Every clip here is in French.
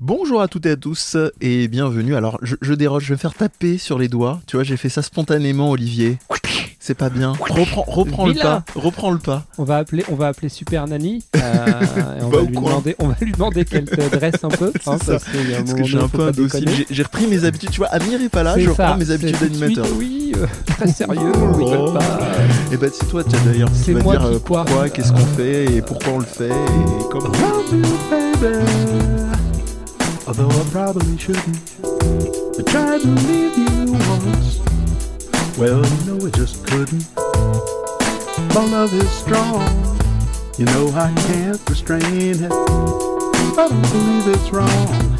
Bonjour à toutes et à tous et bienvenue. Alors je, je déroge, je vais me faire taper sur les doigts. Tu vois, j'ai fait ça spontanément, Olivier. C'est pas bien. Reprends, reprends le pas. Reprends le pas. On va appeler, on va appeler Super Nanny. euh, et on, Va va lui demander, on va lui demander qu'elle te dresse un peu. hein, ça. parce que donné, un peu indocile. J'ai- J'ai repris mes habitudes. Tu vois, Amir est pas là. Je ça, reprends mes habitudes d'animateur. Oui, euh, très sérieux, Oh. on rigole pas. Et bah c'est toi tu as d'ailleurs C'est moi dire qui euh, quoi pourquoi, qu'est-ce qu'on fait et pourquoi on le fait et comment. Although I probably shouldn't. I tried to leave you once. Well, you know, I just couldn't. My love is strong. You know, I can't restrain it. I don't believe it's wrong,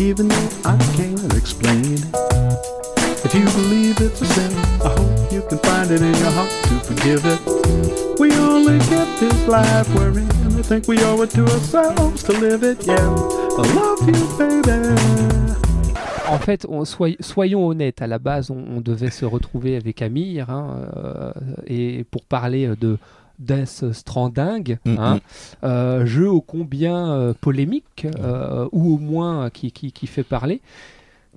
even though I can't explain it. If you believe it's a sin, I hope you can find it in your heart to forgive it. We only get this life wherein I think we owe it to ourselves to live it, yeah. I love you, baby. En fait, on- soy- soyons honnêtes, à la base, on, on devait se retrouver avec Amir hein, euh, et pour parler de Death Stranding, Mm, hein, mm. euh, jeu ô combien euh, polémique, euh, ou au moins qui, qui- qui fait parler.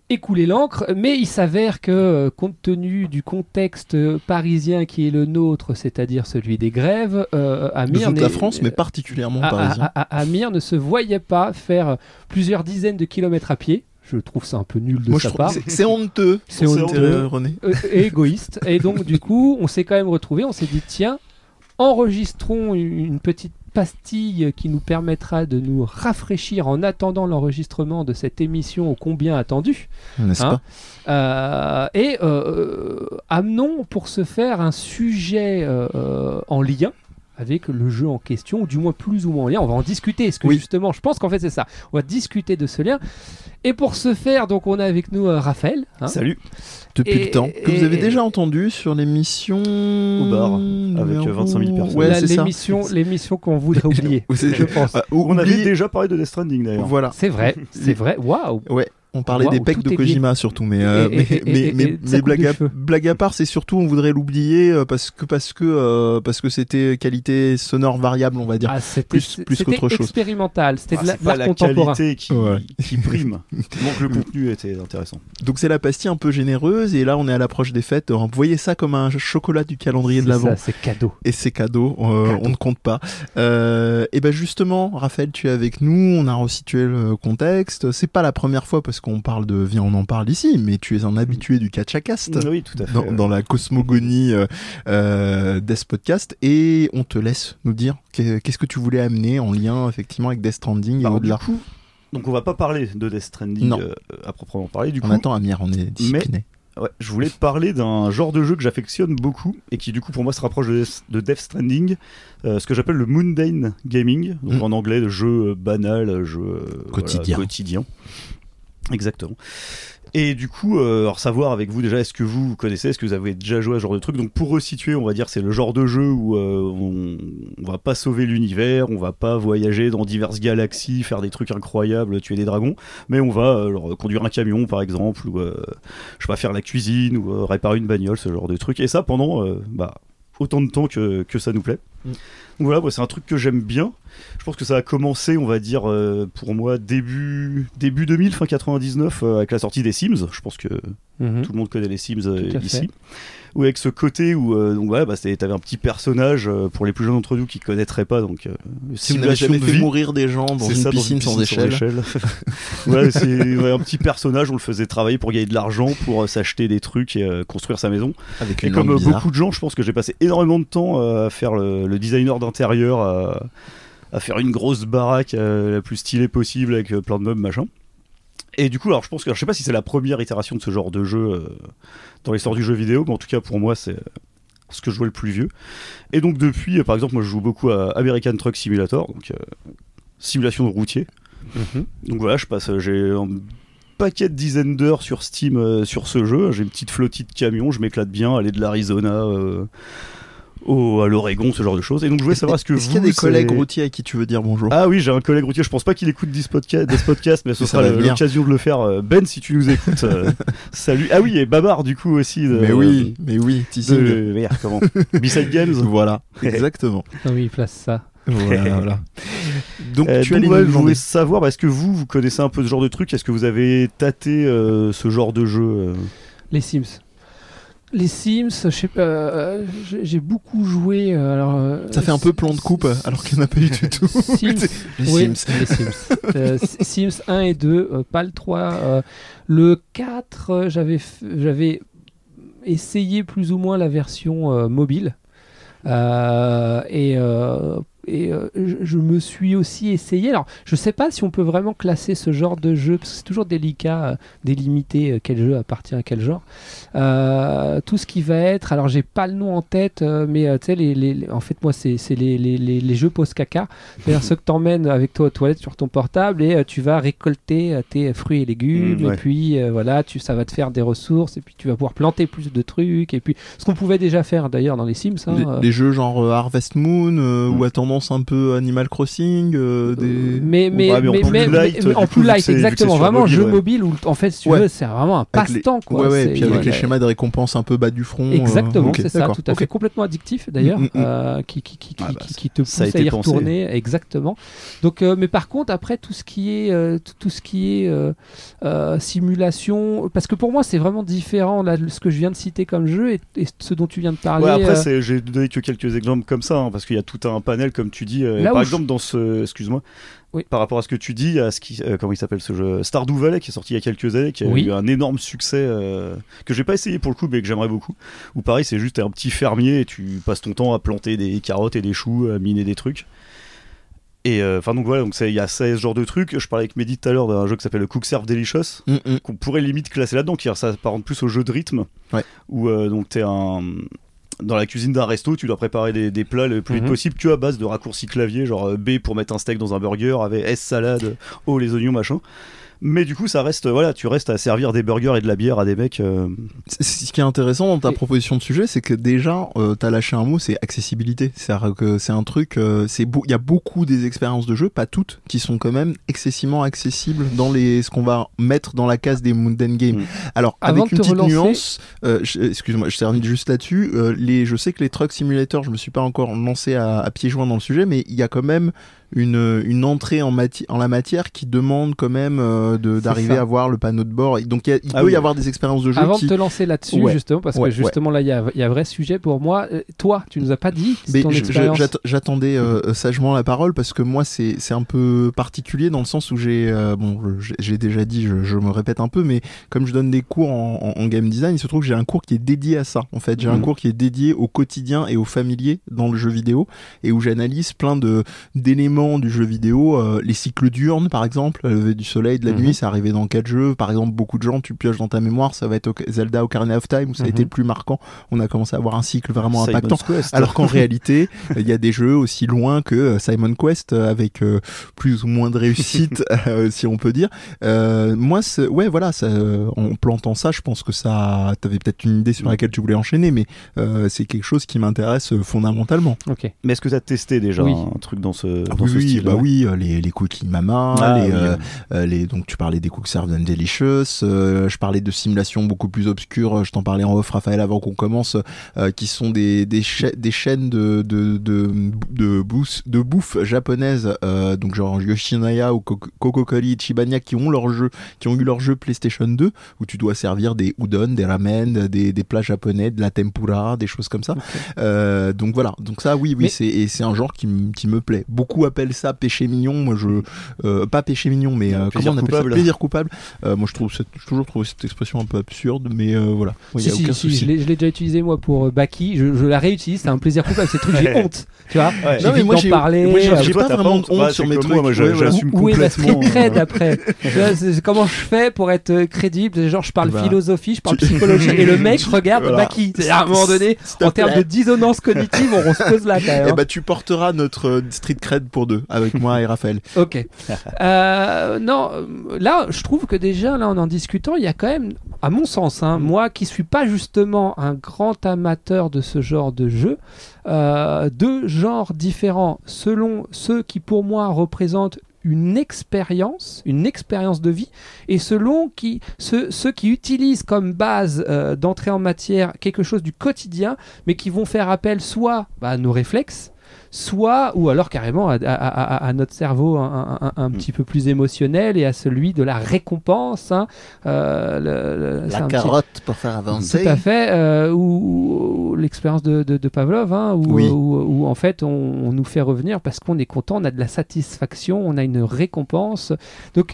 Écouler l'encre, mais il s'avère que, euh, compte tenu du contexte parisien qui est le nôtre, c'est-à-dire celui des grèves, euh, De Amir toute la France, mais particulièrement à- parisien. à- à- Amir ne se voyait pas faire plusieurs dizaines de kilomètres à pied. Je trouve ça un peu nul de Moi sa part. c'est- honteux. C'est honteux. euh, René. Euh, et égoïste. Et donc, du coup, on s'est quand même retrouvé. On s'est dit, tiens, enregistrons une petite pastille qui nous permettra de nous rafraîchir en attendant l'enregistrement de cette émission ô combien attendue. N'est-ce Hein pas Euh, et euh, amenons pour ce faire un sujet euh, euh, en lien avec le jeu en question, ou du moins plus ou moins en lien. On va en discuter. Est-ce que Oui. justement, je pense qu'en fait c'est ça. On va discuter de ce lien. Et pour ce faire, donc on a avec nous euh, Raphaël. hein. Salut Depuis et- le temps. Que vous avez et- déjà entendu sur l'émission. Au bar, avec, euh, 25 000 personnes. Ouais, La- c'est ça. l'émission, l'émission qu'on voudrait oublier. Je pense. Ah, On avait déjà parlé de Death Stranding d'ailleurs. Voilà. C'est vrai, c'est vrai. Waouh. Ouais, on parlait des pecs de. Kojima surtout, mais, blague, à, part, c'est surtout on voudrait l'oublier euh, parce que parce que euh, parce que c'était qualité sonore variable, on va dire. Ah, plus- plus qu'autre chose. expérimental. C'était Ah, de la- l'art contemporain. qualité qui, Ouais. qui prime. Donc le contenu était intéressant. Donc c'est la pastille un peu généreuse et là on est à l'approche des fêtes. Vous voyez ça comme un chocolat du calendrier de l'avant. ça, C'est cadeau. Et c'est cadeau, euh, on ne compte pas. Euh, et ben justement, Raphaël, tu es avec nous, on a resitué le contexte. C'est pas la première fois parce qu'on parle de Viens, on en parle ici, mais tu es un habitué du Catchacast. Oui, tout à fait. dans, dans la cosmogonie euh, euh, Death Podcast et on te laisse nous dire qu'est- qu'est-ce que tu voulais amener en lien effectivement avec Death Stranding et au-delà. donc on va pas parler de Death Stranding euh, à proprement parler. Du On coup, attend Amir, on est discipliné. ouais, je voulais parler d'un genre de jeu que j'affectionne beaucoup et qui du coup pour moi se rapproche de, Death- de Death Stranding, euh, ce que j'appelle le mundane gaming, donc Mm. en anglais le jeu banal, jeu voilà, Quotidien. Exactement. Et du coup, euh, savoir avec vous déjà, est-ce que vous, connaissez, est-ce que vous avez déjà joué à ce genre de truc? Donc pour resituer, on va dire c'est le genre de jeu où euh, on, on va pas sauver l'univers, on va pas voyager dans diverses galaxies, faire des trucs incroyables, tuer des dragons, mais on va euh, conduire un camion par exemple, ou euh, je sais pas faire la cuisine, ou réparer une bagnole, ce genre de truc. Et ça pendant bah, autant de temps que, que ça nous plaît. Mm. Voilà, moi, c'est un truc que j'aime bien. Je pense que ça a commencé, on va dire, euh, pour moi, début, début 2000, fin 99, euh, avec la sortie des Sims. Je pense que Mhm. tout le monde connaît les Sims euh, ici. fait. Ou avec ce côté où, euh, donc voilà, bah, t'avais un petit personnage, euh, pour les plus jeunes d'entre nous qui connaîtraient pas, donc euh, Si vous jamais de fait vie. mourir des gens dans C'est une ça, piscine, sans échelle. ouais, c'est ouais, un petit personnage, on le faisait travailler pour gagner de l'argent, pour euh, s'acheter des trucs et euh, construire sa maison. avec Et une comme euh, beaucoup de gens, je pense que j'ai passé énormément de temps euh, à faire le, le designer d'intérieur, à, à faire une grosse baraque euh, la plus stylée possible avec euh, plein de meubles, machin. Et du coup, alors je pense que, alors, je sais pas si c'est la première itération de ce genre de jeu euh, dans l'histoire du jeu vidéo, mais en tout cas pour moi c'est euh, ce que je jouais le plus vieux. Et donc depuis, euh, par exemple, moi je joue beaucoup à American Truck Simulator, donc euh, simulation de routier. Mhm. Donc voilà, je passe, j'ai un paquet de dizaines d'heures sur Steam euh, sur ce jeu. J'ai une petite flottille de camions, je m'éclate bien, aller de l'Arizona euh, au, à l'Oregon, ce genre de choses. Et donc je voulais savoir ce que Est-ce vous. qu'il y a des collègues routiers à qui tu veux dire bonjour Ah oui, j'ai un collègue routier. Je pense pas qu'il écoute ce podcast, ce podcast mais ce sera l'occasion de le faire. Euh, Ben, si tu nous écoutes, euh, salut. Ah oui, et Babar du coup aussi. De, Mais oui, mais oui, De, merde, comment B-Side Games. Voilà, exactement. Ah oui, il place ça. voilà, voilà. Donc Euh, tu donc, ouais, je voulais savoir, est-ce que vous, vous connaissez un peu ce genre de truc? Est-ce que vous avez tâté euh, ce genre de jeu euh Les Sims. Les Sims, je sais pas, euh, j'ai beaucoup joué. euh, alors, euh, Ça fait un peu plan de coupe alors qu'il n'y en a pas eu du tout. Sims, Les oui, Sims. les Sims. Euh, Sims 1 et 2, euh, pas le 3. euh, le 4, euh, j'avais essayé plus ou moins la version euh, mobile. Euh, et euh, et euh, je, je me suis aussi essayé. Alors, je sais pas si on peut vraiment classer ce genre de jeu, parce que c'est toujours délicat, euh, délimiter euh, quel jeu appartient à quel genre. Tout ce qui va être, alors j'ai pas le nom en tête, mais tu sais, les, les- les- en fait, moi, c'est c'est les, les, jeux post-caca. C'est-à-dire ceux que t'emmènes avec toi aux toilettes sur ton portable et tu vas récolter tes fruits et légumes. Mmh, ouais. Et puis, voilà, tu, ça va te faire des ressources. Et puis, tu vas pouvoir planter plus de trucs. Et puis, ce qu'on pouvait déjà faire d'ailleurs dans les Sims. hein, les jeux genre Harvest Moon euh, Mm. ou à tendance un peu Animal Crossing, euh, des... Mais, mais, Ouais, mais en mais, plus mais- light, mais- en coup, plus light, c'est exactement. sur Vraiment, mobile, jeu ouais. mobile où, en fait, si tu Ouais. veux, c'est vraiment un passe-temps. quoi. Ouais, et puis avec les schémas de récompense un peu bas du front. euh, Exactement, c'est ça, tout à fait. Complètement addictif d'ailleurs, Mm, mm, mm. euh, qui, qui, qui, Ah qui- bah, qui- qui te pousse à y pensé. retourner. Exactement. Donc, euh, mais par contre, après, tout ce qui est, euh, tout, ce qui est euh, euh, simulation, parce que pour moi, c'est vraiment différent là, ce que je viens de citer comme jeu et, et ce dont tu viens de parler. Après, euh, j'ai donné que quelques exemples comme ça, hein, parce qu'il y a tout un panel, comme tu dis. euh, par exemple, dans ce. Excuse-moi. Oui. Par rapport à ce que tu dis, a ce qui, euh, comment il s'appelle ce jeu Stardew Valley qui est sorti il y a quelques années, qui a Oui. eu un énorme succès euh, que j'ai pas essayé pour le coup, mais que j'aimerais beaucoup. Ou pareil, c'est juste un petit fermier et tu passes ton temps à planter des carottes et des choux, à miner des trucs. Et euh, enfin donc voilà, donc il y a ce genre de trucs. Je parlais avec Mehdi tout à l'heure d'un jeu qui s'appelle Cook Serve Delicious, Mm, mm. qu'on pourrait limite classer là-dedans, qui ça apparente plus au jeu de rythme, Ouais. où euh, donc t'es un dans la cuisine d'un resto, tu dois préparer des, des plats le plus vite Mhm. possible, que à base de raccourcis clavier, genre euh, B pour mettre un steak dans un burger, avec S salade, O les oignons machin. Mais du coup, ça reste, voilà, tu restes à servir des burgers et de la bière à des mecs. euh, Ce qui est intéressant dans ta Et- proposition de sujet, c'est que déjà, euh, t'as lâché un mot, c'est accessibilité. C'est-à-dire que c'est un truc, euh, c'est beau- il y a beaucoup des expériences de jeu, pas toutes, qui sont quand même excessivement accessibles dans les, ce qu'on va mettre dans la case des Mundane Games. Mm. Alors, Avant avec une te petite relancer- nuance, euh, je- excuse-moi, je termine juste là-dessus. euh, les, je sais que les Truck Simulator, je me suis pas encore lancé à, à pieds joints dans le sujet, mais il y a quand même une, une entrée en, mati- en la matière qui demande quand même euh, de- d'arriver à voir le panneau de bord. Et Donc il, Ah peut oui. y avoir des expériences de jeu Avant qui... de te lancer là-dessus, Ouais. justement, parce Ouais, que justement là, il y a, il y a un vrai sujet pour moi. Euh, toi, tu nous as pas dit Mais ton expérience. j'att- j'attendais euh, sagement la parole parce que moi c'est c'est un peu particulier dans le sens où j'ai euh, bon j'ai- déjà dit je, je me répète un peu mais comme je donne des cours en, en- en game design il se trouve que j'ai un cours qui est dédié à ça en fait j'ai un Mhm. cours qui est dédié au quotidien et au familier dans le jeu vidéo et où j'analyse plein de d'éléments du jeu vidéo euh, les cycles diurnes par exemple le lever du soleil de la Mhm. nuit c'est arrivé dans quatre jeux par exemple beaucoup de gens tu pioches dans ta mémoire ça va être Zelda Ocarina of Time où ça a Mhm. été le plus marquant on a commencé à avoir un cycle vraiment impactant Quest. alors qu'en réalité, il y a des jeux aussi loin que euh, Simon Quest euh, avec euh, plus ou moins de réussite, euh, si on peut dire. Euh, moi, ouais, voilà, ça, euh, en plantant ça, je pense que ça, t'avais peut-être une idée sur Mm. laquelle tu voulais enchaîner, mais euh, c'est quelque chose qui m'intéresse fondamentalement. Ok. Mais est-ce que tu as testé déjà Oui. un truc dans ce, Ah dans oui, ce oui, style bah oui, euh, les, les cookies mama, Ah, les, oui, euh, oui. euh, les, donc tu parlais des Cook Served and Delicious, euh, je parlais de simulations beaucoup plus obscures, euh, je t'en parlais en off Raphaël avant qu'on commence, euh, qui sont des, des, cha- des chaînes de, de, de, de, bouffe, de bouffe japonaise, euh, donc genre Yoshinaya ou Koko- Kokokori, Chibania, qui ont leur jeu, qui ont eu leur jeu PlayStation 2, où tu dois servir des udon, des ramen, des, des plats japonais, de la tempura, des choses comme ça. Euh, donc voilà, donc ça oui, oui, c'est un genre qui, qui me plaît. Beaucoup appellent ça péché mignon, moi je euh, pas péché mignon, mais euh, comment on appelle coupable. ça Plaisir coupable. Euh, moi je trouve cette- j'ai toujours trouvé cette expression un peu absurde, mais voilà, il y Si, a si, aucun si, souci. je l'ai je déjà utilisé moi pour Baki, je, je la réutilise, c'est un plaisir coupable, c'est truc, j'ai honte, tu vois. Ouais. Non, mais moi, j'ai- moi, j'ai- pas vraiment honte. honte Bah, sur mes trucs, Moi, je- ouais, j'assume où est complètement. street cred après? Comment je fais pour être crédible? Genre, je parle Bah, philosophie, je parle psychologie, et le mec regarde. Baki. À un moment donné, en termes de dissonance cognitive, on, se pose là quand même. Eh hein. bah tu porteras notre street cred pour deux avec moi et Raphaël. Ok. Euh, non, euh, là, je trouve que déjà, là, en en discutant, il y a quand même, à mon sens, hein, moi qui suis pas justement un grand amateur de ce genre de jeu, euh, deux genres différents selon ceux qui, pour moi, représentent une expérience, une expérience de vie, et selon qui, ceux, ceux qui utilisent comme base euh, d'entrée en matière quelque chose du quotidien, mais qui vont faire appel soit bah, à nos réflexes, soit, ou alors carrément à, à- à- à notre cerveau un, un- un- un petit peu plus émotionnel et à celui de la récompense. hein. Euh, le- le- c'est un petit- pour faire tout à fait, euh, ou, ou l'expérience de, de- de Pavlov, hein, où, Oui. où- où, en fait on, on nous fait revenir parce qu'on est content, on a de la satisfaction, on a une récompense. Donc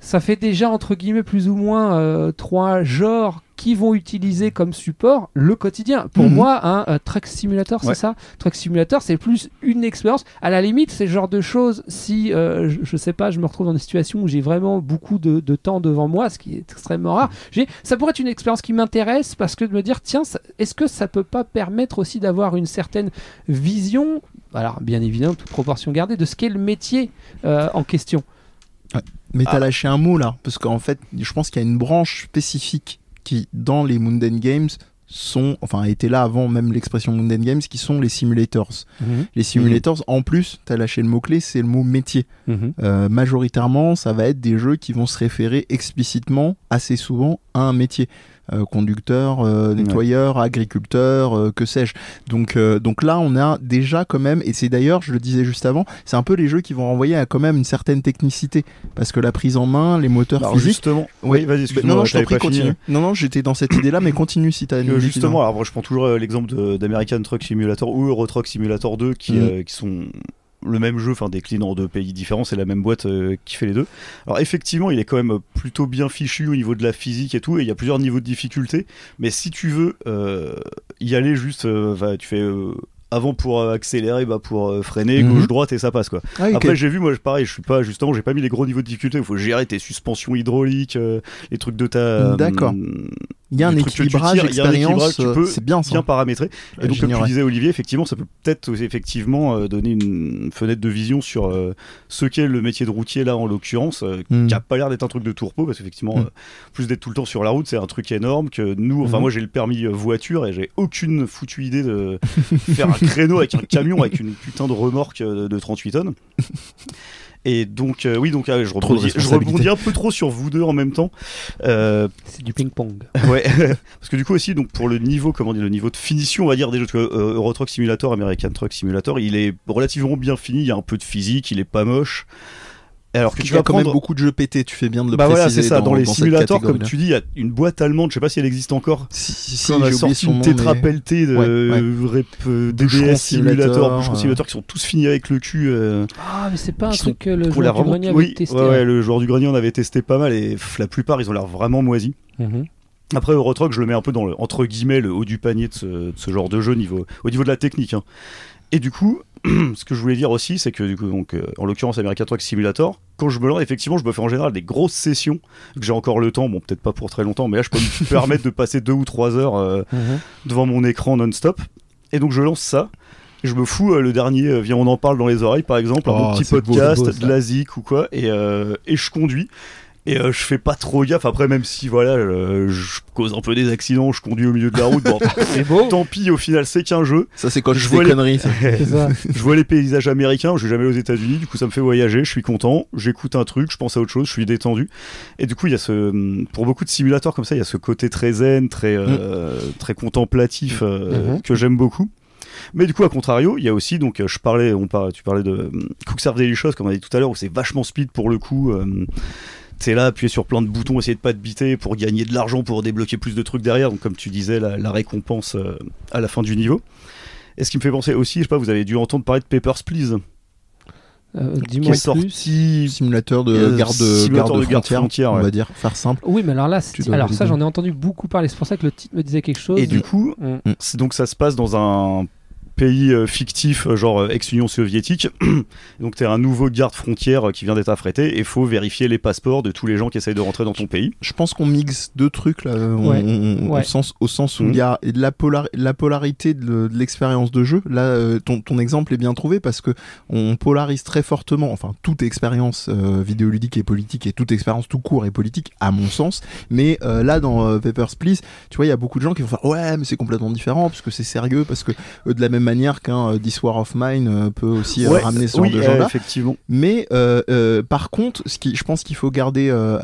ça fait déjà entre guillemets plus ou moins euh, trois genres qui vont utiliser comme support le quotidien. Pour Mhm. moi, un euh, Truck Simulator, c'est Ouais. ça? Truck Simulator, c'est plus une expérience. À la limite, c'est le genre de choses, si, euh, je, je sais pas, je me retrouve dans une situation où j'ai vraiment beaucoup de, de temps devant moi, ce qui est extrêmement rare, j'ai- ça pourrait être une expérience qui m'intéresse parce que de me dire, tiens, est-ce que ça peut pas permettre aussi d'avoir une certaine vision, alors bien évidemment, toute proportion gardée, de ce qu'est le métier euh, en question? Mais t'as Ah. lâché un mot là, parce qu'en fait, je pense qu'il y a une branche spécifique qui, dans les Mundane Games, sont, enfin, était là avant même l'expression Mundane Games, qui sont les simulators. Les simulators, en plus, t'as lâché le mot-clé, c'est le mot métier. Euh, majoritairement, ça va être des jeux qui vont se référer explicitement, assez souvent, à un métier. Euh, conducteur, euh, nettoyeur, agriculteur, euh, que sais-je. Donc, donc là, on a déjà quand même, et c'est d'ailleurs, je le disais juste avant, c'est un peu les jeux qui vont renvoyer à quand même une certaine technicité, parce que la prise en main, les moteurs Alors physiques. justement, Oui, vas-y, Bah, excuse-moi, non, non, je t'en prie, fini. continue. Non, non, j'étais dans cette idée-là, mais continue si t'as une idée justement, alors je prends toujours l'exemple de- d'American Truck Simulator ou Euro Truck Simulator 2 qui, Mm. euh, qui sont le même jeu, enfin déclinés en deux pays différents, c'est la même boîte euh, qui fait les deux. Alors effectivement, il est quand même plutôt bien fichu au niveau de la physique et tout, et il y a plusieurs niveaux de difficulté, mais si tu veux euh, y aller juste, euh, tu fais avant pour accélérer, bah pour freiner, Mhm. gauche-droite et ça passe quoi. Ah. Après j'ai vu moi je- pareil, je suis pas justement, j'ai pas mis les gros niveaux de difficulté, il faut gérer tes suspensions hydrauliques, euh, les trucs de ta D'accord. hum, il y a un équilibrage, expérience, euh, c'est bien ça. bien paramétré. Et donc, comme tu disais, Olivier, effectivement, ça peut peut-être effectivement euh, donner une fenêtre de vision sur euh, ce qu'est le métier de routier, là, en l'occurrence, Hmm. qui a pas l'air d'être un truc de tourpeau, parce qu'effectivement, Mm. euh, plus d'être tout le temps sur la route, c'est un truc énorme que nous, enfin, Mhm. moi, j'ai le permis voiture et j'ai aucune foutue idée de faire un créneau avec un camion avec une putain de remorque de 38 tonnes. Et donc, euh, oui, donc, ah, je, rebondis un peu trop sur vous deux en même temps. Euh, C'est du ping-pong. Ouais, parce que du coup aussi, donc pour le niveau, comment dire, le niveau de finition, on va dire des jeux que euh, Euro Truck Simulator, American Truck Simulator, il est relativement bien fini. Il y a un peu de physique, il est pas moche. Alors que tu qu'il y a vas quand prendre. même beaucoup de jeux pétés, tu fais bien de le bah voilà, préciser. c'est ça. Dans, les cette simulateurs, comme tu dis, il y a une boîte allemande. Je sais pas si elle existe encore. Si, si, si, Qui en a sorti son une nom, tétra mais- pelletée de Ouais, rep- euh, euh. Simulator, qui sont tous finis avec le cul. euh, Ah, mais c'est pas un truc que le joueur du vraiment- grenier avait oui, testé. ouais, ouais, hein. le joueur du grenier, on avait testé pas mal et pff, la plupart, ils ont l'air vraiment moisis. Mhm. Après Eurotruck, je le mets un peu dans le entre guillemets le haut du panier de ce, de ce genre de jeu niveau, au niveau de la technique. hein. Et du coup, ce que je voulais dire aussi, c'est que du coup, donc, euh, en l'occurrence American Truck Simulator, quand je me lance, effectivement, je me fais en général des grosses sessions, que j'ai encore le temps, bon peut-être pas pour très longtemps, mais là je peux me permettre de passer deux ou trois heures euh, Mhm. devant mon écran non-stop. Et donc je lance ça. Je me fous euh, le dernier, viens on en parle dans les oreilles par exemple, un Oh, bon petit beau, podcast, beau, de la zik ou quoi, et, et je conduis. Et euh, je fais pas trop gaffe après, même si voilà, euh, je cause un peu des accidents, je conduis au milieu de la route. Bon, C'est beau. tant pis, au final, c'est qu'un jeu. Ça, c'est quand je vois les- conneries. ça. Je vois les paysages américains, je vais jamais aux États-Unis, du coup ça me fait voyager, je suis content, j'écoute un truc, je pense à autre chose, je suis détendu. Et du coup, il y a ce, pour beaucoup de simulateurs comme ça, il y a ce côté très zen, très, euh, très contemplatif euh, Mhm. que j'aime beaucoup. Mais du coup, à contrario, il y a aussi, donc, euh, je parlais, on parlait, tu parlais de euh, Cook Serve Delicious, comme on a dit tout à l'heure, où c'est vachement speed pour le coup. euh, T'es là, appuyer sur plein de boutons, essayer de pas te biter pour gagner de l'argent, pour débloquer plus de trucs derrière. Donc, comme tu disais, la, la récompense euh, à la fin du niveau. Et ce qui me fait penser aussi, je sais pas, vous avez dû entendre parler de Papers, Please, Euh, Dis-moi sorti. Simulateur de Euh, garde, simulateur garde de garde frontière, frontière, on ouais. va dire, faire simple. Oui, mais alors là, alors ça, j'en ai entendu beaucoup parler. C'est pour ça que le titre me disait quelque chose. Et du coup, Mm. donc ça se passe dans un pays euh, fictif, euh, genre euh, ex-Union soviétique. donc t'es un nouveau garde frontière euh, qui vient d'être affrété et faut vérifier les passeports de tous les gens qui essayent de rentrer dans ton pays. Je pense qu'on mixe deux trucs là, on- Ouais, on- ouais. Au, sens, au sens où il Mhm. y a de la, polar- la polarité de, de l'expérience de jeu. Là, euh, ton, ton exemple est bien trouvé parce que on polarise très fortement, enfin toute expérience euh, vidéoludique et politique et toute expérience tout court et politique, à mon sens. Mais euh, là, dans euh, Papers, Please, tu vois, il y a beaucoup de gens qui vont faire ouais, mais c'est complètement différent parce que c'est sérieux, parce que euh, de la même manière qu'un euh, This War of Mine euh, peut aussi euh, Ouais, ramener ce oui, genre de euh, gens-là. effectivement. Mais par contre, ce qui, je pense qu'il faut garder à,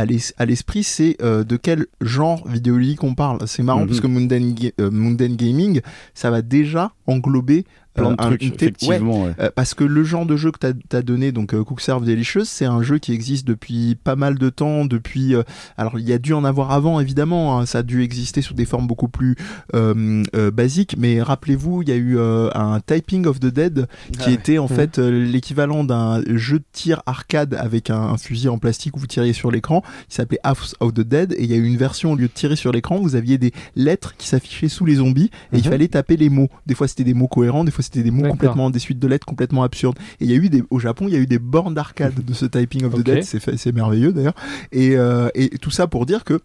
à l'es- à l'esprit, c'est de quel genre vidéoludique on parle. C'est marrant Mhm. parce que Mundane, Ga- Mundane Gaming, ça va déjà englober plein de un- trucs, une thé- effectivement. ouais. Euh, parce que le genre de jeu que tu as, donné, donc euh, Cook Serve Delicious, c'est un jeu qui existe depuis pas mal de temps. Depuis, euh, alors il y a dû en avoir avant évidemment, hein, ça a dû exister sous des formes beaucoup plus euh, euh, basiques. Mais rappelez-vous, il y a eu euh, un Typing of the Dead qui Ah ouais. était en Mhm. fait euh, l'équivalent d'un jeu de tir arcade avec un, un fusil en plastique où vous tiriez sur l'écran. Il s'appelait House of the Dead et il y a eu une version au lieu de tirer sur l'écran, vous aviez des lettres qui s'affichaient sous les zombies et il Mhm. fallait taper les mots. Des fois c'était des mots cohérents, des fois c'était des mots complètement des suites de lettres complètement absurdes. Et il y a eu des au Japon, il y a eu des bornes d'arcade de ce Typing of the. Dead, c'est merveilleux d'ailleurs. Et, euh, et tout ça pour dire que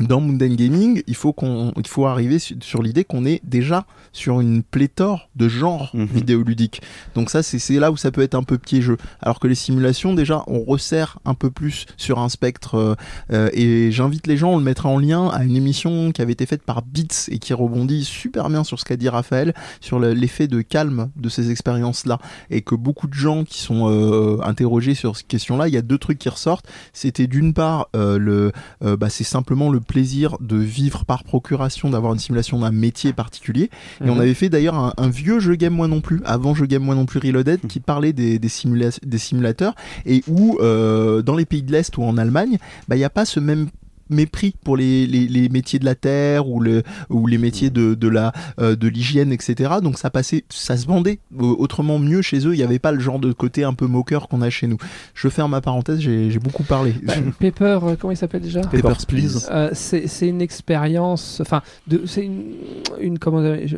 dans Mundane Gaming, il faut qu'on, il faut arriver su- sur l'idée qu'on est déjà sur une pléthore de genres Mhm. vidéoludiques. Donc ça, c'est c'est là où ça peut être un peu piégeux. Alors que les simulations, déjà, on resserre un peu plus sur un spectre. euh, euh, et j'invite les gens, on le mettra en lien à une émission qui avait été faite par Beats et qui rebondit super bien sur ce qu'a dit Raphaël, sur le- l'effet de calme de ces expériences-là. Et que beaucoup de gens qui sont euh, interrogés sur cette question-là, il y a deux trucs qui ressortent. C'était d'une part, euh, le, bah, c'est simplement le plaisir de vivre par procuration, d'avoir une simulation d'un métier particulier. Et on Mhm. avait fait d'ailleurs un, un vieux jeu Game Moi Non Plus, avant jeu Game Moi Non Plus Reloaded, qui parlait des, des, simula- des simulateurs, et où euh, dans les pays de l'Est ou en Allemagne, bah, il n'y a pas ce même mépris pour les, les, les métiers de la terre ou, le, ou les métiers de, de la euh, de l'hygiène etc donc ça passait ça se vendait euh, autrement mieux chez eux. Il n'y avait pas le genre de côté un peu moqueur qu'on a chez nous. Je ferme ma parenthèse j'ai j'ai beaucoup parlé. Bah, Pepper, euh, comment il s'appelle déjà? Papers, Please. Euh, c'est c'est une expérience, enfin, de- c'est une, une comment dire, je-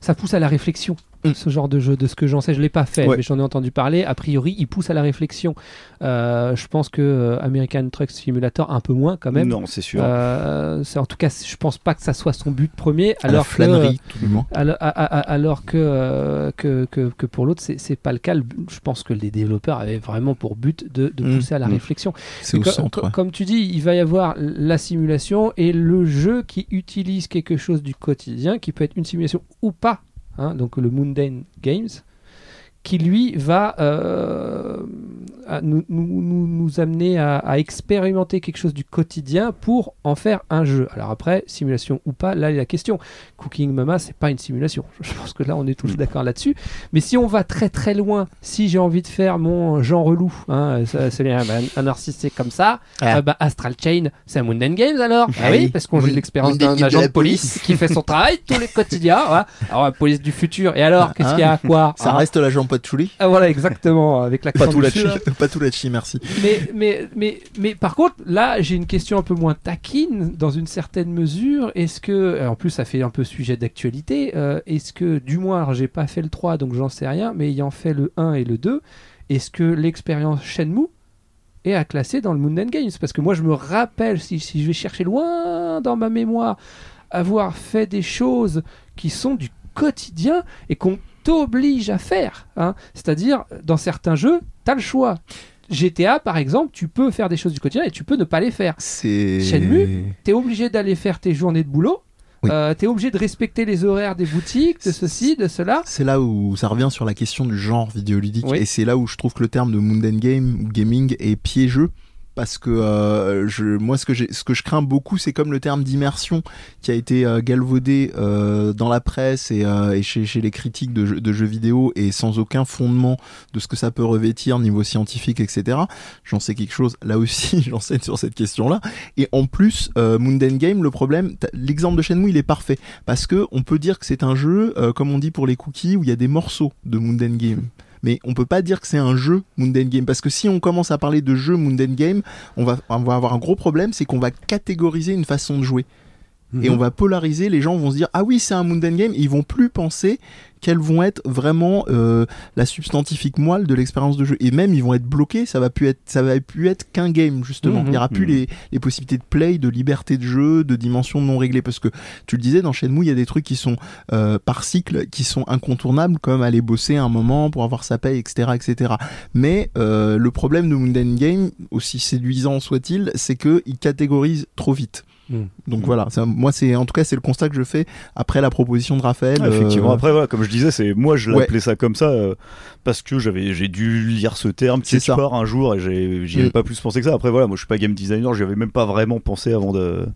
ça pousse à la réflexion. Mm. Ce genre de jeu, de ce que j'en sais, je l'ai pas fait, Ouais. mais j'en ai entendu parler. A priori, il pousse à la réflexion. Euh, je pense que euh, American Truck Simulator un peu moins quand même. Non, c'est sûr. Euh, en tout cas, je pense pas que ça soit son but premier. à la Alors que, tout alors, alors que, que, que, que pour l'autre, c'est pas le cas. Je pense que les développeurs avaient vraiment pour but de, de Mm. pousser à la Mm. réflexion. c'est au centre ouais. Comme tu dis, il va y avoir la simulation et le jeu qui utilise quelque chose du quotidien, qui peut être une simulation ou pas, hein, donc le Mundane Games, qui lui va euh, nous, nous- nous- nous amener à, à expérimenter quelque chose du quotidien pour en faire un jeu. Alors après, simulation ou pas, là a la question. Cooking Mama, c'est pas une simulation. Je pense que là on est tous d'accord là-dessus. Mais si on va très très loin, si j'ai envie de faire mon Jean relou, hein, c'est bien, ben, un narcissiste c'est comme ça, Ah. euh, bah, Astral Chain, c'est un Mundane Games alors Ah Ah oui, oui. parce qu'on joue l'expérience d'un de agent de police qui fait son travail tous les quotidiens. Voilà. Alors la police du futur. Et alors, qu'est-ce qu'il y a à quoi ça Ah. reste l'agent Patchouli. Ah, voilà, exactement, avec l'accent tout là-dessus merci. Mais, mais, mais, mais par contre, là, j'ai une question un peu moins taquine, dans une certaine mesure. Est-ce que, en plus, ça fait un peu sujet d'actualité, euh, est-ce que, du moins, j'ai pas fait le 3, donc j'en sais rien, mais ayant fait le 1 et le 2, est-ce que l'expérience Shenmue est à classer dans le Mundane Games? Parce que moi, je me rappelle, si, si je vais chercher loin dans ma mémoire, avoir fait des choses qui sont du quotidien et qu'on t'oblige à faire. hein. C'est-à-dire, dans certains jeux, tu as le choix. GTA, par exemple, tu peux faire des choses du quotidien et tu peux ne pas les faire. Shenmue Tu es obligé d'aller faire tes journées de boulot. Oui. tu es obligé de respecter les horaires des boutiques, de ceci, de cela. C'est là où ça revient sur la question du genre vidéoludique Oui. et c'est là où je trouve que le terme de Mundane Game ou gaming est piégeux parce que euh, moi ce que, je crains beaucoup c'est comme le terme d'immersion qui a été euh, galvaudé euh, dans la presse et, chez, les critiques de, jeux- vidéo et sans aucun fondement de ce que ça peut revêtir niveau scientifique etc. J'en sais quelque chose là aussi j'enseigne sur cette question là et en plus Mundane Game le problème l'exemple de Shenmue il est parfait parce que on peut dire que c'est un jeu, comme on dit pour les cookies, où il y a des morceaux de Mundane Game. Mais on peut pas dire que c'est un jeu Mundane Game parce que si on commence à parler de jeu Mundane Game, on va, on va avoir un gros problème, c'est qu'on va catégoriser une façon de jouer et Mhm. on va polariser. Les gens vont se dire ah oui c'est un Mundane Game, ils vont plus penser quelles vont être vraiment euh, la substantifique moelle de l'expérience de jeu et même ils vont être bloqués. Ça va plus être, ça va plus être qu'un game justement. Mhm. Il y aura plus Mhm. les, les possibilités de play, de liberté de jeu, de dimension non réglée parce que tu le disais dans Shenmue il y a des trucs qui sont euh, par cycle qui sont incontournables comme aller bosser un moment pour avoir sa paye etc etc mais euh, le problème de Mundane Game aussi séduisant soit-il c'est que il catégorise trop vite Mm. donc voilà ça, moi c'est en tout cas c'est le constat que je fais après la proposition de Raphaël Ah, effectivement. euh, Après, voilà, comme je disais, c'est moi je Ouais. l'appelais ça comme ça euh, parce que j'avais j'ai dû lire ce terme C'est quelque ça. part un jour et j'ai- j'y avais Mm. pas plus pensé que ça. Après voilà, moi je suis pas game designer, j'y avais même pas vraiment pensé avant de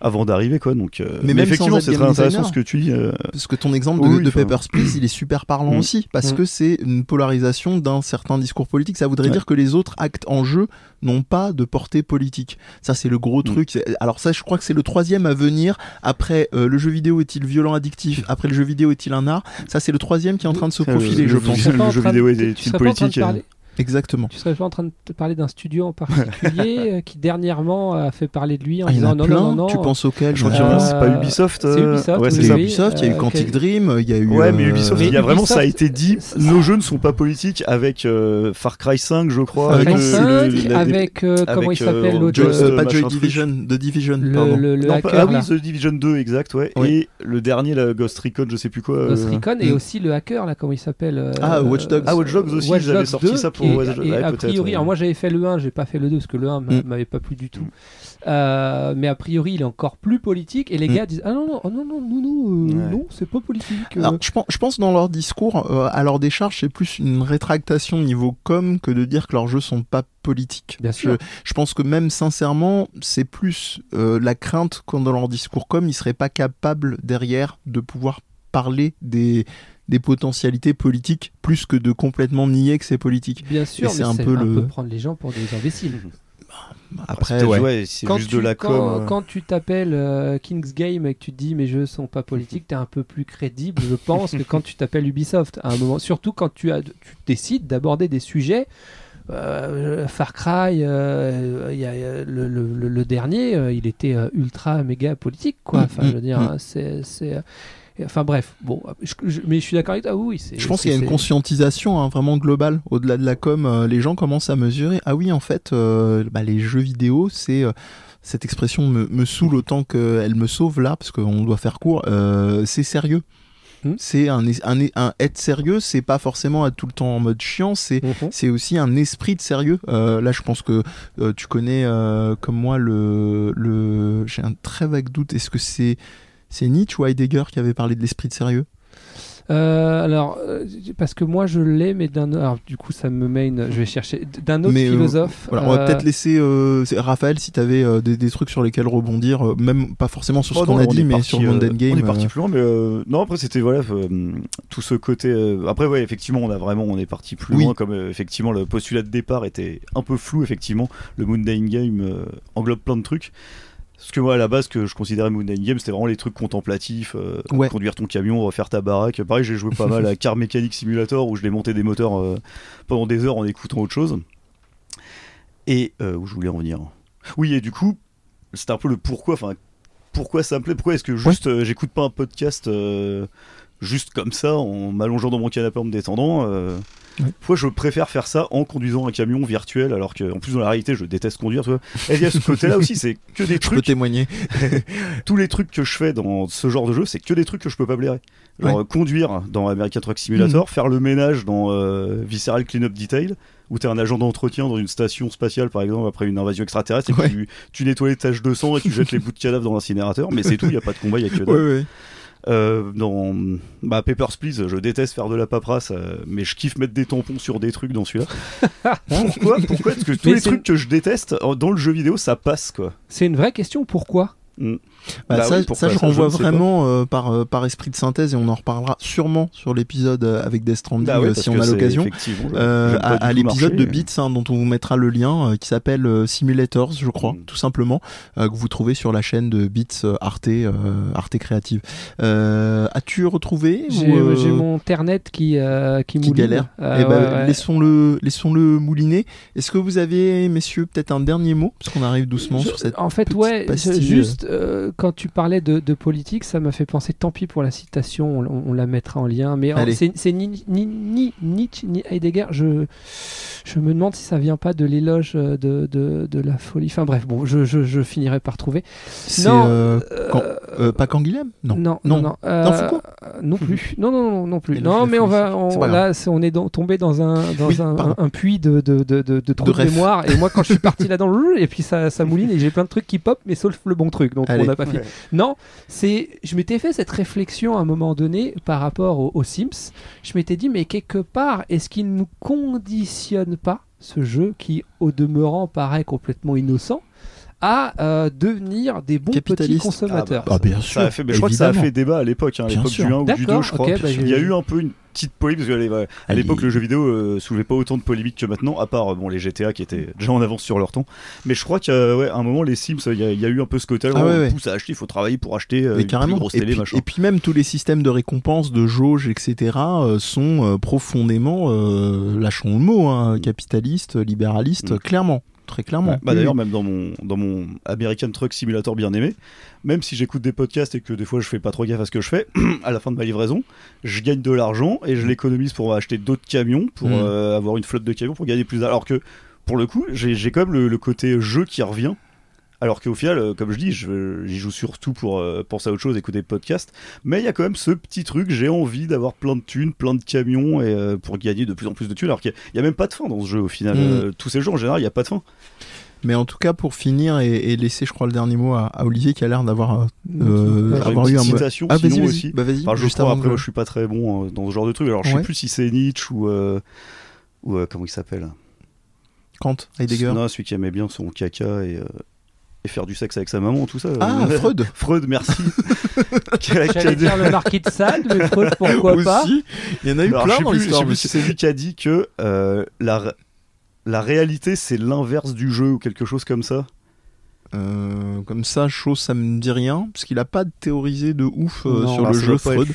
avant d'arriver quoi. Donc euh, Mais effectivement c'est très intéressant designer. ce que tu dis. euh, Parce que ton exemple de, Oui, de. Papers, Please, il est super parlant Mm. aussi, parce Mm. que c'est une polarisation d'un certain discours politique. Ça voudrait Ouais. dire que les autres actes en jeu n'ont pas de portée politique. Ça, c'est le gros truc. Alors ça, je crois que c'est le troisième à venir. Après, le jeu vidéo est-il violent, addictif? Après, le jeu vidéo est-il un art? Ça, c'est le troisième qui est en train de se profiler, le- je pense. Le jeu vidéo est- une politique, Exactement. Tu serais pas en train de te parler d'un studio en particulier euh, qui dernièrement a fait parler de lui en Ah, il y en disant a non, plein. non, non, non. Tu penses auquel Je crois pense c'est pas Ubisoft. C'est euh, Ubisoft, Ouais, oui, c'est C'est oui. Ubisoft, il y a eu euh, Quantic quel- Dream, il y a eu. Ouais, mais euh, Ubisoft, il y a vraiment, ça a Ubisoft, été dit. c'est- Nos jeux ne sont pas politiques avec euh, Far Cry 5, je crois. Avec Avec le- cinq, le- la- avec euh, comment avec, il s'appelle euh, l'autre euh, euh, pas Joy. Division, The Division, le, pardon. le, le Non, hacker pas- ah oui, The Division 2, exact, ouais. Oui. Et le dernier, Ghost Recon, je sais plus quoi. euh, Ghost Recon et mm. aussi le hacker là comment il s'appelle euh, Ah, Watch Dogs. Ah, Watch Dogs aussi, Watch ils avaient Dogs sorti 2, ça pour et ouais, a priori alors moi j'avais fait le 1 j'ai pas fait le 2 parce que le 1 m'a- Mm. m'avait pas plu du tout Mm. Euh, mais a priori il est encore plus politique et les Mm. gars disent ah non non oh, non non nous nous euh, Ouais. non c'est pas politique euh. Alors, je pense, je pense dans leur discours, euh, à leur décharge, c'est plus une rétractation niveau com que de dire que leurs jeux sont pas politiques. Bien Je, sûr. je pense que même sincèrement, c'est plus la crainte quand dans leur discours com, ils seraient pas capables derrière de pouvoir parler des des potentialités politiques plus que de complètement nier que c'est politique. bien sûr c'est un peu un le- peu prendre les gens pour des imbéciles Après, ouais. ouais, c'est quand juste tu, de la quand, com. euh. quand tu t'appelles euh, King's Game et que tu te dis mes jeux sont pas politiques, t'es un peu plus crédible, je pense, que quand tu t'appelles Ubisoft. À un moment, surtout quand tu, as, tu décides d'aborder des sujets. euh, Far Cry, euh, il y a, le, le- le- le dernier, euh, il était ultra méga politique, quoi. Mm, Enfin, mm, je veux dire, mm. hein, c'est, Enfin bref, bon, je- je- mais je suis d'accord avec toi. Ah oui, c'est. Je pense qu'il y a une conscientisation hein, vraiment globale au-delà de la com. euh, les gens commencent à mesurer. Ah oui, en fait, euh, bah, les jeux vidéo, c'est euh, cette expression me, me saoule autant qu'elle me sauve là, parce qu'on doit faire court. c'est sérieux. Hmm. C'est un, es- un, un être sérieux. C'est pas forcément être tout le temps en mode chiant. C'est Mhm. c'est aussi un esprit de sérieux. Euh, là, je pense que euh, tu connais euh, comme moi le, le... j'ai un très vague doute. Est-ce que c'est c'est Nietzsche ou Heidegger qui avait parlé de l'esprit de sérieux? Euh, alors, euh, parce que moi je l'ai, mais d'un. Alors, du coup, ça me met une. Je vais chercher. D'un autre Mais, euh, philosophe. Voilà, on va euh, peut-être laisser euh, Raphaël si tu avais des, des trucs sur lesquels rebondir, euh, même pas forcément sur ce Oh qu'on non, a dit, mais parti, sur euh, Mountain Game. On est parti euh, plus loin, mais euh, non, après c'était voilà euh, tout ce côté. euh, après, ouais, effectivement, on a vraiment, on est parti plus Oui. loin, comme euh, effectivement le postulat de départ était un peu flou. Effectivement, le Mundane Game euh, englobe plein de trucs. Parce que moi, à la base, que je considérais Mundane Game, c'était vraiment les trucs contemplatifs, euh, Ouais. conduire ton camion, refaire ta baraque. Pareil, j'ai joué pas mal à Car Mechanic Simulator où je l'ai monté des moteurs euh, pendant des heures en écoutant autre chose. Et euh, où je voulais en venir. Oui, et du coup, c'était un peu le pourquoi. Enfin, pourquoi ça me plaît Pourquoi est-ce que juste j'écoute pas un podcast juste comme ça en m'allongeant dans mon canapé en me détendant euh, Ouais. Pourquoi je préfère faire ça en conduisant un camion virtuel alors que en plus dans la réalité je déteste conduire tu vois. Et il y a ce côté-là aussi, c'est que des Je peux trucs témoigner. tous les trucs que je fais dans ce genre de jeu, c'est que des trucs que je peux pas blairer. Genre euh, conduire dans American Truck Simulator, faire le ménage dans euh, Visceral Cleanup Detail, où t'es un agent d'entretien dans une station spatiale par exemple après une invasion extraterrestre, et Ouais. tu, tu nettoies les taches de sang et tu jettes les bouts de cadavres dans l'incinérateur, mais c'est tout, il y a pas de combat, il y a que dalle. Ouais, ouais. Euh, dans bah, Papers, Please, je déteste faire de la paperasse, euh, mais je kiffe mettre des tampons sur des trucs dans celui-là. Pourquoi? Pourquoi? Parce que tous Mais les trucs que je déteste dans le jeu vidéo, ça passe quoi. C'est une vraie question. Pourquoi? Bah, Bah ça, oui, ça, je renvoie vraiment euh, par, euh, par esprit de synthèse et on en reparlera sûrement sur l'épisode euh, avec Death Stranding Bah ouais, euh, si on a l'occasion. Euh, à, à l'épisode de. Beats hein, dont on vous mettra le lien euh, qui s'appelle euh, Simulators je crois Mm. tout simplement euh, que vous trouvez sur la chaîne de Beats Arte euh, Arte Créative euh, as-tu retrouvé J'ai euh, mon Ternet qui, euh, qui, qui mouline. galère Euh, Eh ben, ouais, ouais. laissons-le laissons-le mouliner est-ce que vous avez messieurs peut-être un dernier mot parce qu'on arrive doucement Je- sur cette en fait, ouais, je- pastille, juste euh, quand tu parlais de, de politique, ça m'a fait penser, tant pis pour la citation, on, on la mettra en lien, mais Allez. c'est ni, ni, ni Nietzsche ni Heidegger, je, je me demande si ça vient pas de l'éloge de, de, de la folie. Enfin bref, bon, je, je, je finirai par trouver. non, euh, Euh, quand- euh, pas Canguilhem non non, non. non, non, euh, Non, Foucault? euh, non plus, non, non, non, non plus. Non, mais on va, on, pas là, on est dans- tombé dans un, dans Oui, un, pardon. un, un puits de, de, de, de, de trous de, ref. mémoire. Et moi, quand je suis parti là-dedans, et puis ça, ça mouline et j'ai plein de trucs qui pop, mais sauf le bon truc. donc Allez. on n'a pas Non, c'est, je m'étais fait cette réflexion à un moment donné par rapport au- aux, Sims. Je m'étais dit, mais quelque part, est-ce qu'il ne nous conditionne pas ce jeu qui, au demeurant, paraît complètement innocent, à euh, devenir des bons petits consommateurs Ah, bien Ça sûr. a fait, mais je crois que ça a fait débat à l'époque, hein, à Bien l'époque sûr. du 1 ou du 2, D'accord, je crois. ok, bah, Il y a eu un peu une petite polémique, parce qu'à à l'époque, le jeu vidéo euh, soulevait pas autant de polémiques que maintenant, à part euh, bon, les GTA qui étaient déjà en avance sur leur temps. Mais je crois qu'à ouais, un moment, les Sims, il y, a- il y a eu un peu ce côté-là, Ah où ouais, on ouais. pousse à acheter, il faut travailler pour acheter euh, une carrément. plus grosse et, télé, puis, machin. et puis même tous les systèmes de récompense, de jauge, etc. euh, sont euh, profondément, euh, lâchons le mot, hein, capitalistes, libéralistes, Mm. clairement, très clairement. Ouais, bah d'ailleurs, même dans mon, dans mon American Truck Simulator bien aimé, même si j'écoute des podcasts et que des fois je fais pas trop gaffe à ce que je fais, à la fin de ma livraison, je gagne de l'argent et je l'économise pour acheter d'autres camions, pour Mm. euh, avoir une flotte de camions, pour gagner plus d'argent. Alors que pour le coup, j'ai j'ai quand même le, le côté jeu qui revient. Alors qu'au final, euh, comme je dis, j'y joue surtout pour euh, penser à autre chose, écouter des podcasts. Mais il y a quand même ce petit truc, j'ai envie d'avoir plein de thunes, plein de camions et, euh, pour gagner de plus en plus de thunes. Alors qu'il n'y a, même pas de fin dans ce jeu au final. Mm. Euh, tous ces jeux en général, il n'y a pas de fin. Mais en tout cas, pour finir et, et laisser, je crois, le dernier mot à, à Olivier qui a l'air d'avoir euh, Ouais, avoir une eu un. citation, Ah, vas-y, sinon vas-y. aussi. Bah, vas-y. Enfin, je juste crois, avant après, de- moi, je suis pas très bon euh, dans ce genre de truc. Alors, je Ouais. sais plus si c'est Nietzsche ou. euh, ou euh, comment il s'appelle? Kant, Heidegger. Non, celui qui aimait bien son caca et, euh, et faire du sexe avec sa maman, tout ça. Ah, Euh, Freud. Freud, merci. J'allais dire le marquis de Sade, mais Freud, pourquoi pas. Il y en a eu Alors, plein dans je l'histoire. sais plus si c'est lui qui a dit que euh, la, la réalité, c'est l'inverse du jeu ou quelque chose comme ça. Euh, comme ça, chose, ça me dit rien, parce qu'il a pas théorisé de ouf euh, Non, sur le jeu Freud.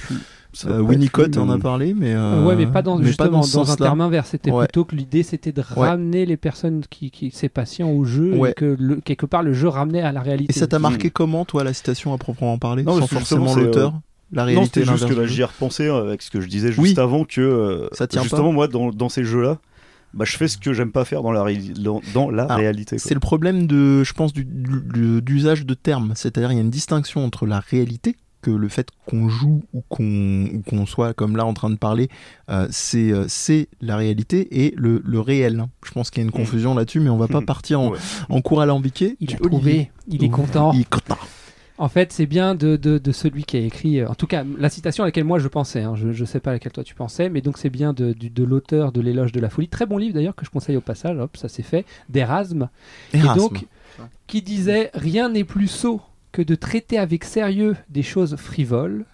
Ça Euh, Winnicott en a parlé, mais. Euh, euh, ouais, mais pas dans, justement ce dans, un terme inverse. C'était Ouais. plutôt que l'idée c'était de Ouais. ramener les personnes qui, qui ces patients au jeu Ouais. et que le- quelque part le jeu ramenait à la Et réalité. ça t'a marqué Mm. comment, toi, la citation à proprement parler, Non, sans forcément c'est, l'auteur La Non, réalité, c'était juste que là, du jeu. j'y ai repensé euh, avec ce que je disais juste Oui. avant que euh, Ça tient justement pas? moi dans, dans ces jeux-là, bah, je fais ce que j'aime pas faire dans la, réali- dans, dans la Alors, réalité. quoi. C'est le problème de, je pense, du- du- d'usage de termes. C'est-à-dire, il y a une distinction entre la réalité, que le fait qu'on joue ou qu'on, soit comme là en train de parler, euh, c'est, euh, c'est la réalité et le, le réel. Je pense qu'il y a une confusion là-dessus, mais on va pas Mm. partir en, Ouais. en cours alambiqué. Il a trouvé, il est content. Il est content. En fait, c'est bien de, de, de celui qui a écrit, euh, en tout cas, la citation à laquelle moi je pensais, hein, je ne sais pas à laquelle toi tu pensais, mais donc c'est bien de, l'auteur de L'éloge de la folie. Très bon livre d'ailleurs que je conseille au passage, hop, ça c'est fait, d'Erasme. Erasme. Et donc, qui disait Rien n'est plus sot que de traiter avec sérieux des choses frivoles,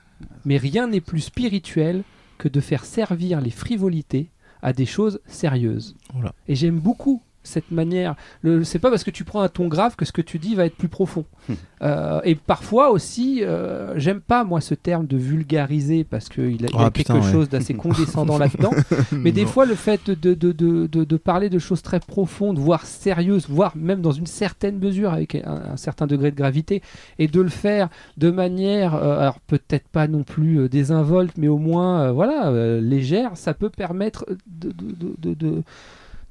mais rien n'est plus spirituel que de faire servir les frivolités à des choses sérieuses. Voilà. Et j'aime beaucoup cette manière. Le- C'est pas parce que tu prends un ton grave que ce que tu dis va être plus profond. Hmm. Euh, et parfois aussi, euh, j'aime pas moi ce terme de vulgariser parce qu'il a, y a Ah, putain, quelque ouais. chose d'assez condescendant là-dedans. Mais des Non. fois, le fait de, de, de, de, parler de choses très profondes, voire sérieuses, voire même dans une certaine mesure, avec un, un certain degré de gravité, et de le faire de manière, euh, alors peut-être pas non plus désinvolte, mais au moins voilà, légère, ça peut permettre de-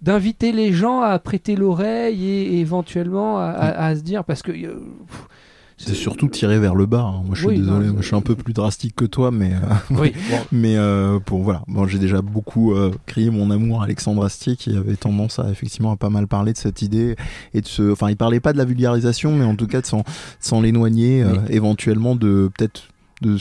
d'inviter les gens à prêter l'oreille et, éventuellement à, à- à se dire, parce que... euh, C'est surtout tiré vers le bas. hein. Moi, je suis Oui, désolé. non, je suis un peu plus drastique que toi, mais euh, Oui, bon, mais euh, pour voilà. Bon, j'ai déjà beaucoup euh, crié mon amour à Alexandre Astier, qui avait tendance à effectivement à pas mal parler de cette idée et de se. Enfin, il parlait pas de la vulgarisation, mais en tout cas de s'en s'en l'éloigner, éventuellement de peut-être de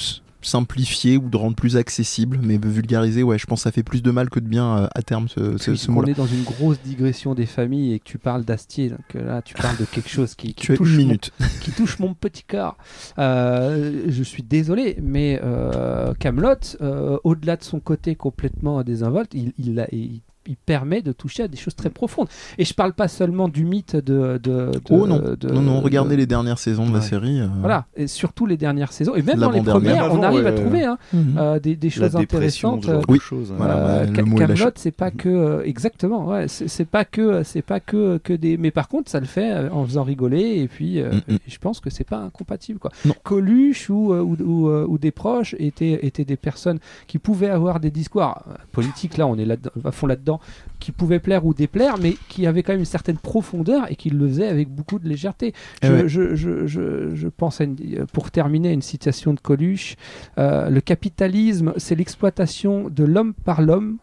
simplifier ou de rendre plus accessible, mais vulgariser, ouais, je pense que ça fait plus de mal que de bien euh, à terme ce, ce, mot-là. est dans une grosse digression des familles et que tu parles d'Astier, donc euh, là tu parles de quelque chose qui, touche mon- qui touche mon petit cœur. Euh, je suis désolé, mais euh, Camelot, au-delà de son côté complètement désinvolte, il, il, a- il- il permet de toucher à des choses très profondes. Et je parle pas seulement du mythe de. de- de- Oh non, de- non, non, regardez de- les dernières saisons de la série. euh, Voilà, et surtout les dernières saisons, et même dans les premières, on arrive à trouver hein, mhm. euh, des, des La choses dépression, intéressantes. euh, Oui. choses. hein. Voilà, euh, c'est pas que euh, exactement, ouais, c'est pas que c'est pas que que des. Mais par contre, ça le fait euh, en faisant rigoler et puis euh, Mm, et je pense que c'est pas incompatible quoi. Non. Coluche ou euh, ou, ou, euh, ou des proches étaient étaient des personnes qui pouvaient avoir des discours euh, politiques. Là, on est là à fond là-dedans, qui pouvaient plaire ou déplaire, mais qui avaient quand même une certaine profondeur et qui le faisaient avec beaucoup de légèreté. Eh Je, ouais. je, je, je, je pense, à une- pour terminer, une citation de Coluche euh, Le capitalisme, c'est l'exploitation de l'homme par l'homme.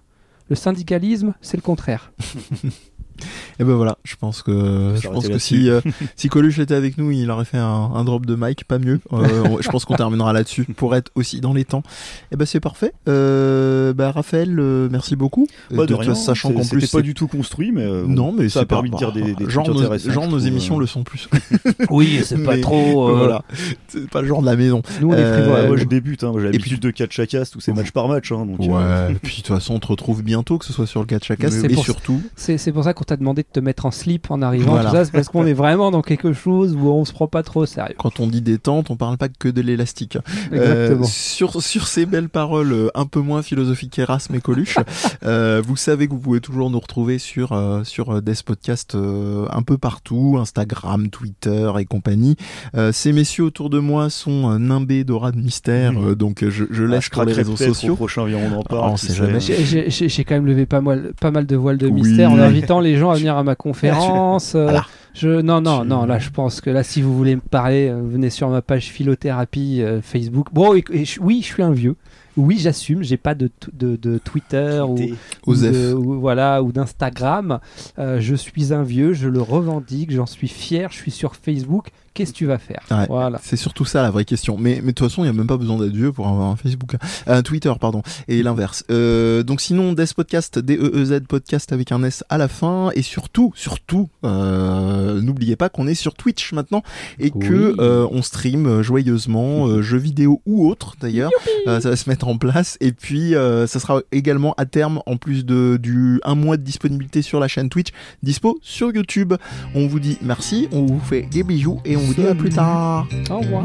Le syndicalisme, c'est le contraire. Et ben voilà, je pense que je pense que si euh, si Coluche était avec nous, il aurait fait un, un drop de mic, pas mieux. Euh, on- je pense qu'on terminera là-dessus pour être aussi dans les temps. Et ben c'est parfait. Euh, bah Raphaël, euh, merci beaucoup. Bah, de De- rien, sachant qu'en c'était plus pas c'est- du tout construit, mais euh, non mais ça a pas- permis de dire des, des genre trucs nos, intéressants. genre nos émissions euh. le sont plus. Oui, c'est pas Mais- trop. euh, voilà, c'est pas le genre de la maison. Nous, on est Euh, frivoles. Ouais, moi je débute, hein. j'ai et l'habitude de catch à cast où c'est match par match. Hein, donc, Ouais. Et puis de toute façon, on te retrouve bientôt, que ce soit sur le catch à Mais c'est et surtout. C'est c'est pour ça qu'on t'a demandé de te mettre en slip en arrivant. Voilà. Tout ça, c'est parce qu'on est vraiment dans quelque chose où on se prend pas trop au sérieux. Quand on dit détente, on parle pas que de l'élastique. Exactement. Euh, sur, sur ces belles paroles euh, un peu moins philosophiques qu'Erasme et Coluche, euh, vous savez que vous pouvez toujours nous retrouver sur, euh, sur euh, des podcasts euh, un peu partout, Instagram, Twitter et compagnie. Euh, ces messieurs autour de moi sont nimbés d'aura de mystère, euh, donc je, je ah, laisse je pour les réseaux peut-être Au sociaux. prochain Viens, on en Oh, parle. J'ai- J'ai j'ai- j'ai quand même levé pas mal, pas mal de voiles de Oui. mystère en invitant les gens à venir à ma conférence. euh, Voilà. je, non, non, non, là je pense que là si vous voulez me parler, euh, venez sur ma page philothérapie euh, Facebook. Bon, et- et oui, je suis un vieux. Oui, j'assume, j'ai pas de, de, de Twitter ou, de- ou- voilà, ou d'Instagram. Euh, je suis un vieux, je le revendique, j'en suis fier, je suis sur Facebook. Qu'est-ce que tu vas faire? Ouais. Voilà. C'est surtout ça la vraie question. Mais, mais de toute façon, il n'y a même pas besoin d'être vieux pour avoir un Facebook. Un Twitter, pardon. Et l'inverse. Euh, donc sinon, Des Podcast, D-E-E-Z Podcast avec un S à la fin. Et surtout, surtout, euh, n'oubliez pas qu'on est sur Twitch maintenant et que Oui. euh, on stream euh, joyeusement, euh, jeux vidéo ou autres d'ailleurs. Euh, ça va se mettre en place. Et puis, euh, ça sera également à terme, en plus de, du un mois de disponibilité sur la chaîne Twitch, dispo sur YouTube. On vous dit merci, on vous fait des bisous et on vous dit à plus tard. Au revoir.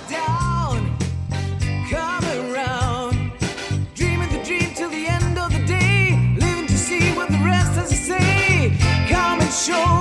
Show